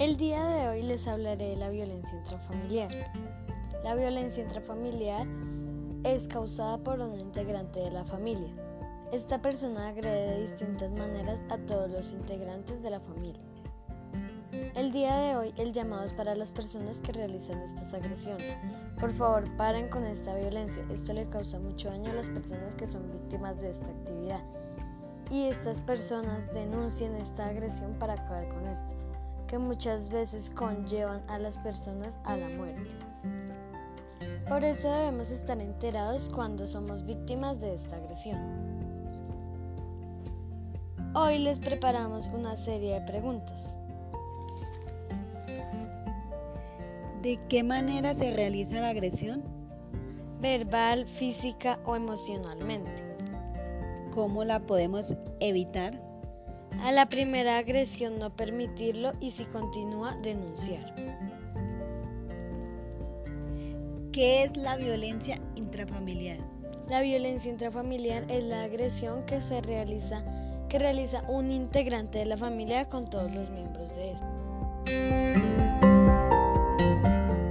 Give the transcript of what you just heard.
El día de hoy les hablaré de la violencia intrafamiliar. La violencia intrafamiliar es causada por un integrante de la familia. Esta persona agrede de distintas maneras a todos los integrantes de la familia. El día de hoy el llamado es para las personas que realizan estas agresiones. Por favor, paren con esta violencia. Esto le causa mucho daño a las personas que son víctimas de esta actividad. Y estas personas denuncien esta agresión para acabar con esto que muchas veces conllevan a las personas a la muerte. Por eso debemos estar enterados cuando somos víctimas de esta agresión. Hoy les preparamos una serie de preguntas. ¿De qué manera se realiza la agresión? Verbal, física o emocionalmente. ¿Cómo la podemos evitar? A la primera agresión no permitirlo y si continúa denunciar. ¿Qué es la violencia intrafamiliar? La violencia intrafamiliar es la agresión que se realiza que realiza un integrante de la familia con todos los miembros de esta.